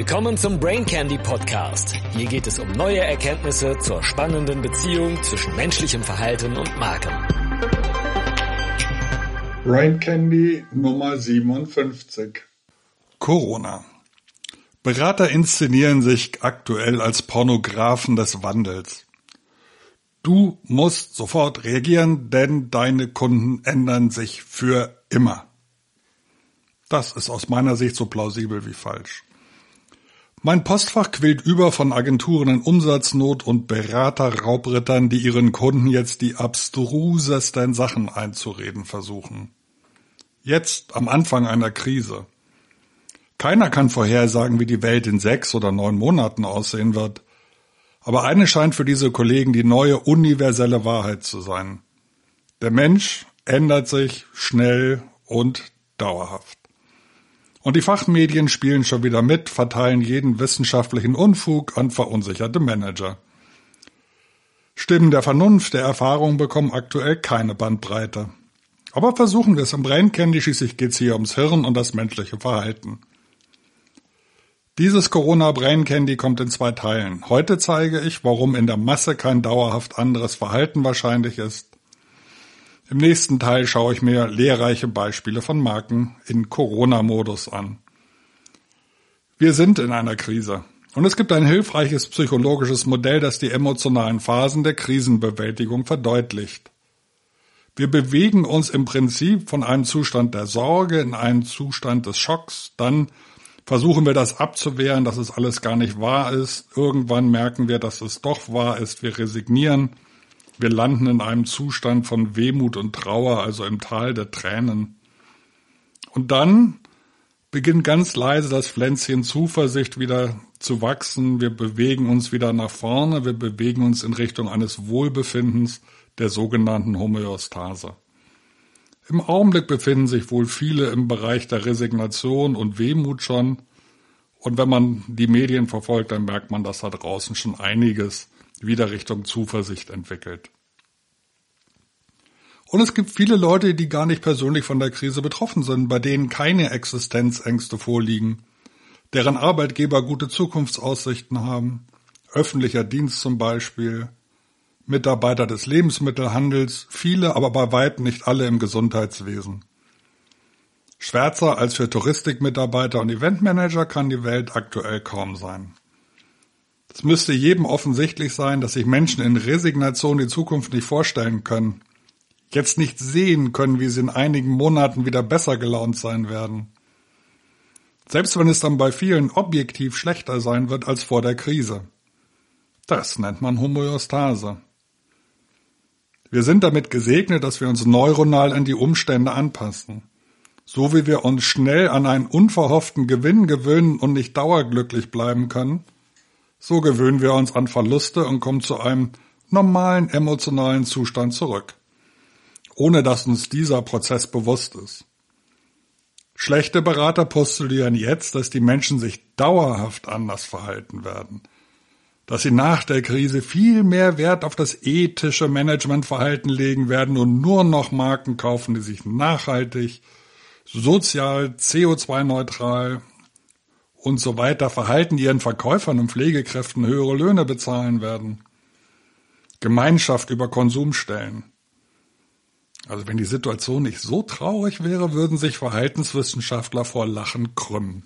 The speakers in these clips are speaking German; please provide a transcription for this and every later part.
Willkommen zum Brain Candy Podcast. Hier geht es um neue Erkenntnisse zur spannenden Beziehung zwischen menschlichem Verhalten und Marken. Brain Candy Nummer 57. Corona. Berater inszenieren sich aktuell als Pornografen des Wandels. Du musst sofort reagieren, denn deine Kunden ändern sich für immer. Das ist aus meiner Sicht so plausibel wie falsch. Mein Postfach quillt über von Agenturen in Umsatznot und Berater-Raubrittern, die ihren Kunden jetzt die abstrusesten Sachen einzureden versuchen. Jetzt am Anfang einer Krise. Keiner kann vorhersagen, wie die Welt in sechs oder neun Monaten aussehen wird. Aber eine scheint für diese Kollegen die neue universelle Wahrheit zu sein. Der Mensch ändert sich schnell und dauerhaft. Und die Fachmedien spielen schon wieder mit, verteilen jeden wissenschaftlichen Unfug an verunsicherte Manager. Stimmen der Vernunft, der Erfahrung bekommen aktuell keine Bandbreite. Aber versuchen wir es im Brain Candy, schließlich geht's hier ums Hirn und das menschliche Verhalten. Dieses Corona Brain Candy kommt in zwei Teilen. Heute zeige ich, warum in der Masse kein dauerhaft anderes Verhalten wahrscheinlich ist. Im nächsten Teil schaue ich mir lehrreiche Beispiele von Marken in Corona-Modus an. Wir sind in einer Krise. Und es gibt ein hilfreiches psychologisches Modell, das die emotionalen Phasen der Krisenbewältigung verdeutlicht. Wir bewegen uns im Prinzip von einem Zustand der Sorge in einen Zustand des Schocks, dann versuchen wir das abzuwehren, dass es alles gar nicht wahr ist. Irgendwann merken wir, dass es doch wahr ist. Wir resignieren wir landen in einem Zustand von Wehmut und Trauer, also im Tal der Tränen. Und dann beginnt ganz leise das Pflänzchen Zuversicht wieder zu wachsen. Wir bewegen uns wieder nach vorne. Wir bewegen uns in Richtung eines Wohlbefindens der sogenannten Homöostase. Im Augenblick befinden sich wohl viele im Bereich der Resignation und Wehmut schon. Und wenn man die Medien verfolgt, dann merkt man, dass da draußen schon einiges wieder Richtung Zuversicht entwickelt. Und es gibt viele Leute, die gar nicht persönlich von der Krise betroffen sind, bei denen keine Existenzängste vorliegen, deren Arbeitgeber gute Zukunftsaussichten haben, öffentlicher Dienst zum Beispiel, Mitarbeiter des Lebensmittelhandels, viele, aber bei weitem nicht alle im Gesundheitswesen. Schwärzer als für Touristikmitarbeiter und Eventmanager kann die Welt aktuell kaum sein. Es müsste jedem offensichtlich sein, dass sich Menschen in Resignation die Zukunft nicht vorstellen können, jetzt nicht sehen können, wie sie in einigen Monaten wieder besser gelaunt sein werden. Selbst wenn es dann bei vielen objektiv schlechter sein wird als vor der Krise. Das nennt man Homöostase. Wir sind damit gesegnet, dass wir uns neuronal an die Umstände anpassen. So wie wir uns schnell an einen unverhofften Gewinn gewöhnen und nicht dauerglücklich bleiben können, so gewöhnen wir uns an Verluste und kommen zu einem normalen emotionalen Zustand zurück, ohne dass uns dieser Prozess bewusst ist. Schlechte Berater postulieren jetzt, dass die Menschen sich dauerhaft anders verhalten werden, dass sie nach der Krise viel mehr Wert auf das ethische Managementverhalten legen werden und nur noch Marken kaufen, die sich nachhaltig, sozial, CO2-neutral und so weiter verhalten, ihren Verkäufern und Pflegekräften höhere Löhne bezahlen werden. Gemeinschaft über Konsum stellen. Also wenn die Situation nicht so traurig wäre, würden sich Verhaltenswissenschaftler vor Lachen krümmen.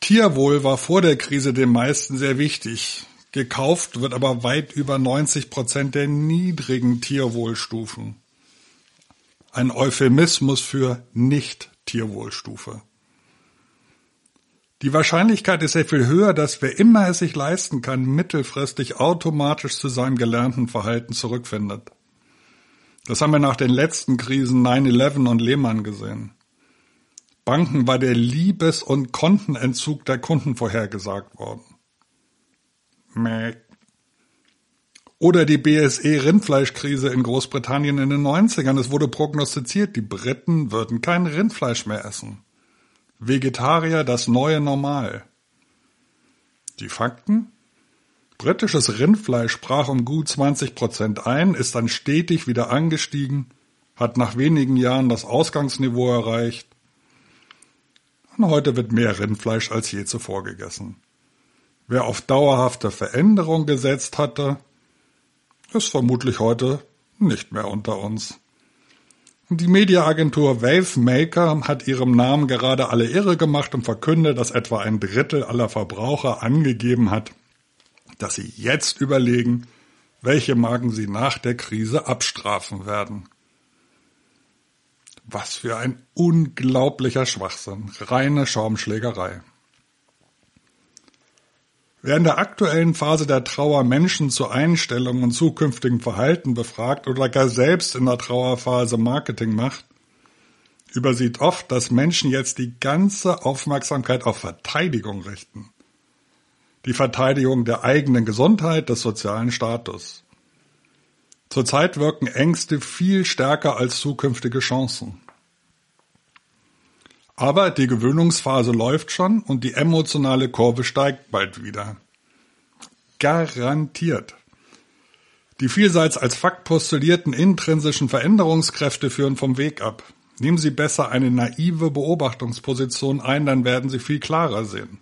Tierwohl war vor der Krise den meisten sehr wichtig. Gekauft wird aber weit über 90 Prozent der niedrigen Tierwohlstufen. Ein Euphemismus für Nicht-Tierwohlstufe. Die Wahrscheinlichkeit ist sehr viel höher, dass wer immer es sich leisten kann, mittelfristig automatisch zu seinem gelernten Verhalten zurückfindet. Das haben wir nach den letzten Krisen 9-11 und Lehman gesehen. Banken war der Liebes- und Kontenentzug der Kunden vorhergesagt worden. Mäh. Oder die BSE-Rindfleischkrise in Großbritannien in den 90ern. Es wurde prognostiziert, die Briten würden kein Rindfleisch mehr essen. Vegetarier das neue Normal. Die Fakten? Britisches Rindfleisch brach um gut 20 Prozent ein, ist dann stetig wieder angestiegen, hat nach wenigen Jahren das Ausgangsniveau erreicht. Und heute wird mehr Rindfleisch als je zuvor gegessen. Wer auf dauerhafte Veränderung gesetzt hatte, ist vermutlich heute nicht mehr unter uns. Die Mediaagentur Wavemaker hat ihrem Namen gerade alle irre gemacht und verkündet, dass etwa ein Drittel aller Verbraucher angegeben hat, dass sie jetzt überlegen, welche Marken sie nach der Krise abstrafen werden. Was für ein unglaublicher Schwachsinn, reine Schaumschlägerei. Wer in der aktuellen Phase der Trauer Menschen zu Einstellungen und zukünftigen Verhalten befragt oder gar selbst in der Trauerphase Marketing macht, übersieht oft, dass Menschen jetzt die ganze Aufmerksamkeit auf Verteidigung richten. Die Verteidigung der eigenen Gesundheit, des sozialen Status. Zurzeit wirken Ängste viel stärker als zukünftige Chancen. Aber die Gewöhnungsphase läuft schon und die emotionale Kurve steigt bald wieder. Garantiert. Die vielseits als Fakt postulierten intrinsischen Veränderungskräfte führen vom Weg ab. Nehmen Sie besser eine naive Beobachtungsposition ein, dann werden Sie viel klarer sehen.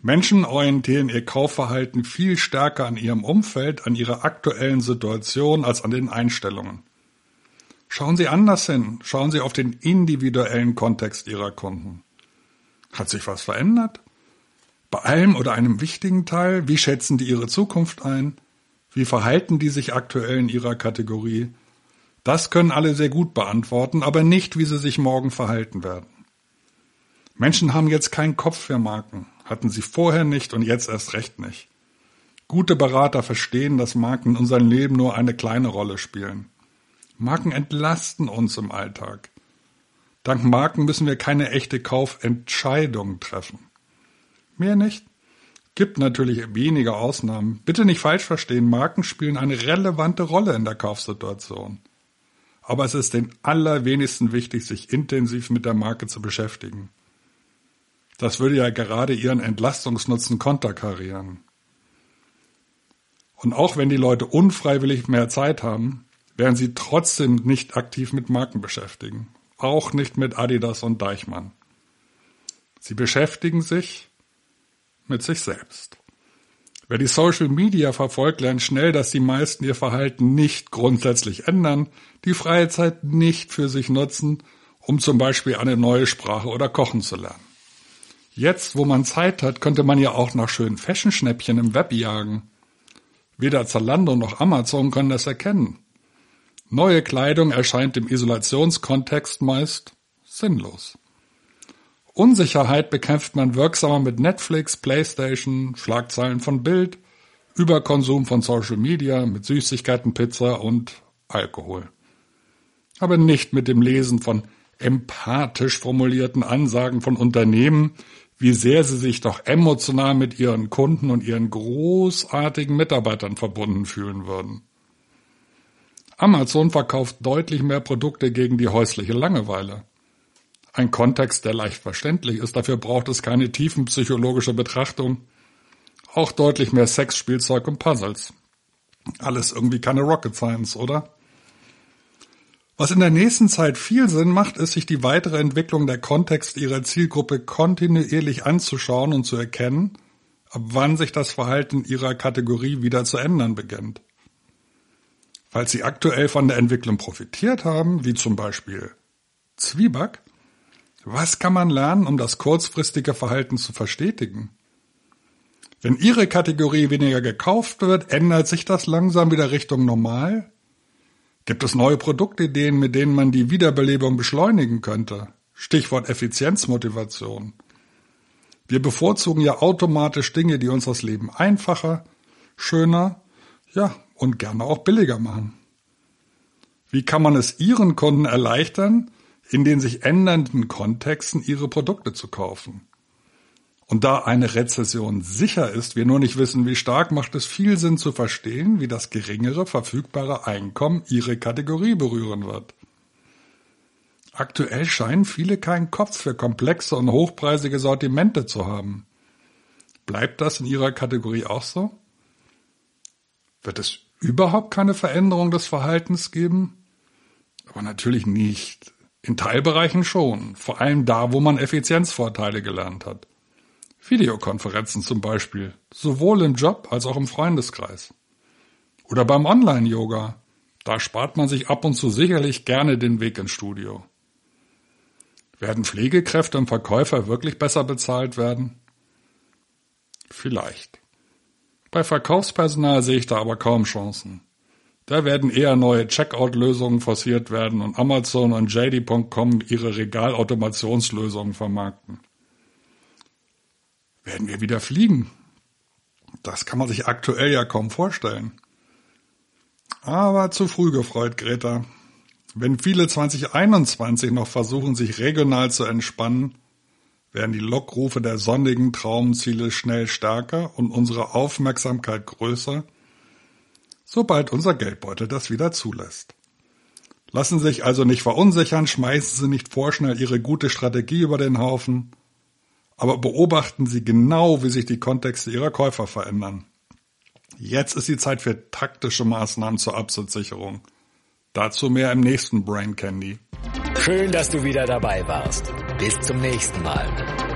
Menschen orientieren ihr Kaufverhalten viel stärker an ihrem Umfeld, an ihrer aktuellen Situation als an den Einstellungen. Schauen Sie anders hin. Schauen Sie auf den individuellen Kontext Ihrer Kunden. Hat sich was verändert? Bei allem oder einem wichtigen Teil? Wie schätzen die ihre Zukunft ein? Wie verhalten die sich aktuell in ihrer Kategorie? Das können alle sehr gut beantworten, aber nicht, wie sie sich morgen verhalten werden. Menschen haben jetzt keinen Kopf für Marken, hatten sie vorher nicht und jetzt erst recht nicht. Gute Berater verstehen, dass Marken in unserem Leben nur eine kleine Rolle spielen. Marken entlasten uns im Alltag. Dank Marken müssen wir keine echte Kaufentscheidung treffen. Mehr nicht? Gibt natürlich wenige Ausnahmen. Bitte nicht falsch verstehen, Marken spielen eine relevante Rolle in der Kaufsituation. Aber es ist den allerwenigsten wichtig, sich intensiv mit der Marke zu beschäftigen. Das würde ja gerade ihren Entlastungsnutzen konterkarieren. Und auch wenn die Leute unfreiwillig mehr Zeit haben, werden sie trotzdem nicht aktiv mit Marken beschäftigen. Auch nicht mit Adidas und Deichmann. Sie beschäftigen sich mit sich selbst. Wer die Social Media verfolgt, lernt schnell, dass die meisten ihr Verhalten nicht grundsätzlich ändern, die freie Zeit nicht für sich nutzen, um zum Beispiel eine neue Sprache oder Kochen zu lernen. Jetzt, wo man Zeit hat, könnte man ja auch nach schönen Fashion-Schnäppchen im Web jagen. Weder Zalando noch Amazon können das erkennen. Neue Kleidung erscheint im Isolationskontext meist sinnlos. Unsicherheit bekämpft man wirksamer mit Netflix, Playstation, Schlagzeilen von Bild, Überkonsum von Social Media, mit Süßigkeiten, Pizza und Alkohol. Aber nicht mit dem Lesen von empathisch formulierten Ansagen von Unternehmen, wie sehr sie sich doch emotional mit ihren Kunden und ihren großartigen Mitarbeitern verbunden fühlen würden. Amazon verkauft deutlich mehr Produkte gegen die häusliche Langeweile. Ein Kontext, der leicht verständlich ist, dafür braucht es keine tiefenpsychologische Betrachtung. Auch deutlich mehr Sexspielzeug und Puzzles. Alles irgendwie keine Rocket Science, oder? Was in der nächsten Zeit viel Sinn macht, ist, sich die weitere Entwicklung der Kontext ihrer Zielgruppe kontinuierlich anzuschauen und zu erkennen, ab wann sich das Verhalten ihrer Kategorie wieder zu ändern beginnt. Falls Sie aktuell von der Entwicklung profitiert haben, wie zum Beispiel Zwieback, was kann man lernen, um das kurzfristige Verhalten zu verstetigen? Wenn Ihre Kategorie weniger gekauft wird, ändert sich das langsam wieder Richtung normal? Gibt es neue Produktideen, mit denen man die Wiederbelebung beschleunigen könnte? Stichwort Effizienzmotivation. Wir bevorzugen ja automatisch Dinge, die uns das Leben einfacher, schöner, ja, und gerne auch billiger machen. Wie kann man es Ihren Kunden erleichtern, in den sich ändernden Kontexten ihre Produkte zu kaufen? Und da eine Rezession sicher ist, wir nur nicht wissen, wie stark, macht es viel Sinn zu verstehen, wie das geringere verfügbare Einkommen Ihre Kategorie berühren wird. Aktuell scheinen viele keinen Kopf für komplexe und hochpreisige Sortimente zu haben. Bleibt das in Ihrer Kategorie auch so? Wird es überhaupt keine Veränderung des Verhaltens geben? Aber natürlich nicht, In Teilbereichen schon, vor allem da, wo man Effizienzvorteile gelernt hat. Videokonferenzen zum Beispiel, sowohl im Job als auch im Freundeskreis. Oder beim Online-Yoga, da spart man sich ab und zu sicherlich gerne den Weg ins Studio. Werden Pflegekräfte und Verkäufer wirklich besser bezahlt werden? Vielleicht. Bei Verkaufspersonal sehe ich da aber kaum Chancen. Da werden eher neue Checkout-Lösungen forciert werden und Amazon und JD.com ihre Regalautomationslösungen vermarkten. Werden wir wieder fliegen? Das kann man sich aktuell ja kaum vorstellen. Aber zu früh gefreut, Greta. Wenn viele 2021 noch versuchen, sich regional zu entspannen, werden die Lockrufe der sonnigen Traumziele schnell stärker und unsere Aufmerksamkeit größer, sobald unser Geldbeutel das wieder zulässt. Lassen Sie sich also nicht verunsichern, schmeißen Sie nicht vorschnell Ihre gute Strategie über den Haufen, aber beobachten Sie genau, wie sich die Kontexte Ihrer Käufer verändern. Jetzt ist die Zeit für taktische Maßnahmen zur Absitzsicherung. Dazu mehr im nächsten Brain Candy. Schön, dass du wieder dabei warst. Bis zum nächsten Mal.